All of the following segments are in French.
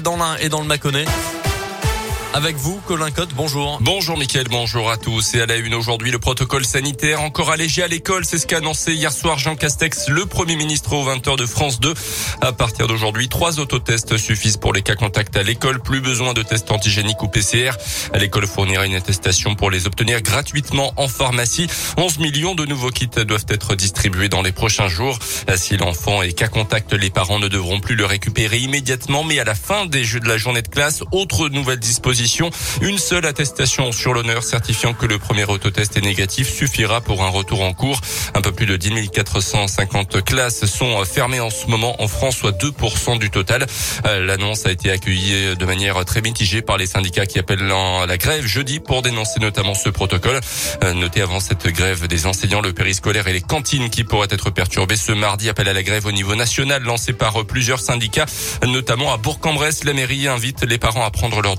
dans l'un et dans le Mâconnais. Avec vous, Colin Cotte, bonjour. Bonjour Mickaël, bonjour à tous. Et à la une aujourd'hui, le protocole sanitaire encore allégé à l'école. C'est ce qu'a annoncé hier soir Jean Castex, le Premier ministre au 20h de France 2. À partir d'aujourd'hui, trois autotests suffisent pour les cas contacts à l'école. Plus besoin de tests antigéniques ou PCR. À l'école fournira une attestation pour les obtenir gratuitement en pharmacie. 11 millions de nouveaux kits doivent être distribués dans les prochains jours. Si l'enfant est cas contact, les parents ne devront plus le récupérer immédiatement, mais à la fin des jeux de la journée de classe, autre nouvelle disposition une seule attestation sur l'honneur certifiant que le premier autotest est négatif suffira pour un retour en cours. Un peu plus de 10 450 classes sont fermées en ce moment en France, soit 2% du total. Euh, l'annonce a été accueillie de manière très mitigée par les syndicats qui appellent la grève jeudi pour dénoncer notamment ce protocole. Euh, notez avant cette grève des enseignants, le périscolaire et les cantines qui pourraient être perturbés ce mardi. Appel à la grève au niveau national lancé par plusieurs syndicats, notamment à Bourg-en-Bresse. La mairie invite les parents à prendre leur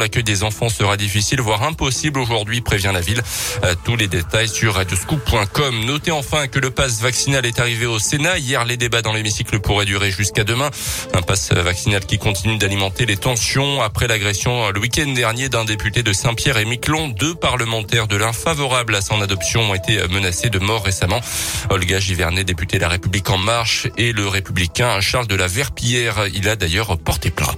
L'accueil des enfants sera difficile, voire impossible aujourd'hui, prévient la ville. Euh, tous les détails sur radioscoop.com. Notez enfin que le pass vaccinal est arrivé au Sénat. Hier, les débats dans l'hémicycle pourraient durer jusqu'à demain. Un pass vaccinal qui continue d'alimenter les tensions après l'agression le week-end dernier d'un député de Saint-Pierre et Miquelon. Deux parlementaires de l'un favorables à son adoption ont été menacés de mort récemment. Olga Givernet, député de la République en marche, et le républicain Charles de la Verpillière. Il a d'ailleurs porté plainte.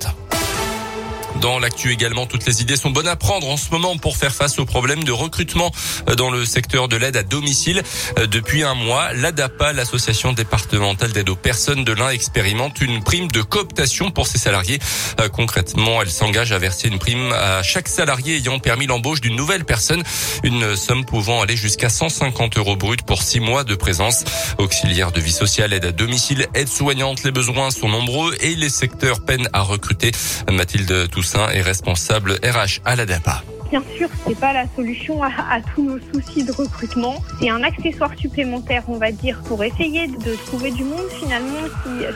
Dans l'actu également, toutes les idées sont bonnes à prendre en ce moment pour faire face aux problèmes de recrutement euh, dans le secteur de l'aide à domicile. Euh, depuis un mois, l'ADAPA, l'association départementale d'aide aux personnes de l'Ain, expérimente une prime de cooptation pour ses salariés. Euh, concrètement, elle s'engage à verser une prime à chaque salarié ayant permis l'embauche d'une nouvelle personne, une somme pouvant aller jusqu'à 150 euros brut pour six mois de présence. Auxiliaire de vie sociale, aide à domicile, aide soignante, les besoins sont nombreux et les secteurs peinent à recruter. Mathilde Toussaint est responsable RH à la DAPA. Bien sûr, c'est pas la solution à, tous nos soucis de recrutement. C'est un accessoire supplémentaire, on va dire, pour essayer de trouver du monde. Finalement,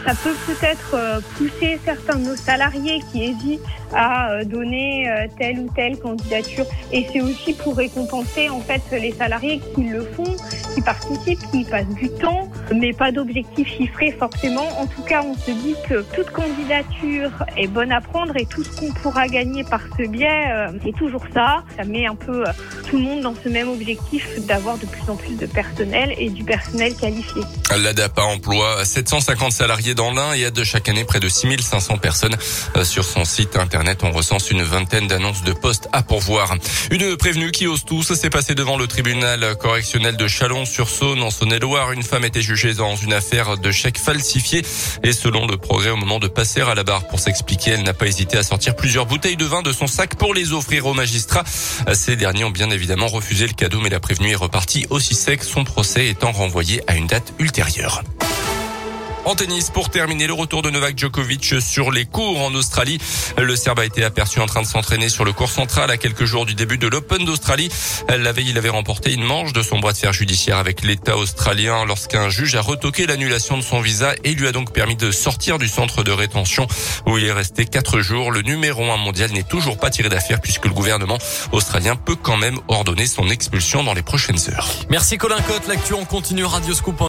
ça peut peut-être euh, pousser certains de nos salariés qui hésitent à euh, donner euh, telle ou telle candidature. Et c'est aussi pour récompenser en fait les salariés qui le font, qui participent, qui passent du temps, mais pas d'objectif chiffré forcément. En tout cas, on se dit que toute candidature est bonne à prendre et tout ce qu'on pourra gagner par ce biais, c'est toujours ça. Ça met un peu euh, tout le monde dans ce même objectif d'avoir de plus en plus de personnel et du personnel qualifié. L'ADAPA emploie 750 salariés dans l'Ain et aide chaque année près de 6500 personnes. Euh, sur son site internet, on recense une vingtaine d'annonces de postes à pourvoir. Une prévenue qui ose tout, s'est passé devant le tribunal correctionnel de Chalon-sur-Saône en Saône-et-Loire. Une femme était jugée dans une affaire de chèques falsifiés et selon le progrès au moment de passer à la barre pour s'expliquer, elle n'a pas hésité à sortir plusieurs bouteilles de vin de son sac pour les offrir aux magistrats. Ces derniers ont bien évidemment refusé le cadeau, mais la prévenue est repartie aussi sec, son procès étant renvoyé à une date ultérieure. En tennis, pour terminer, le retour de Novak Djokovic sur les cours en Australie. Le Serbe a été aperçu en train de s'entraîner sur le cours central à quelques jours du début de l'Open d'Australie. La veille, il avait remporté une manche de son bras de fer judiciaire avec l'État australien lorsqu'un juge a retoqué l'annulation de son visa et lui a donc permis de sortir du centre de rétention où il est resté quatre jours. Le numéro un mondial n'est toujours pas tiré d'affaire puisque le gouvernement australien peut quand même ordonner son expulsion dans les prochaines heures. Merci Colin Cotte. L'actu en continue Radio Scoop.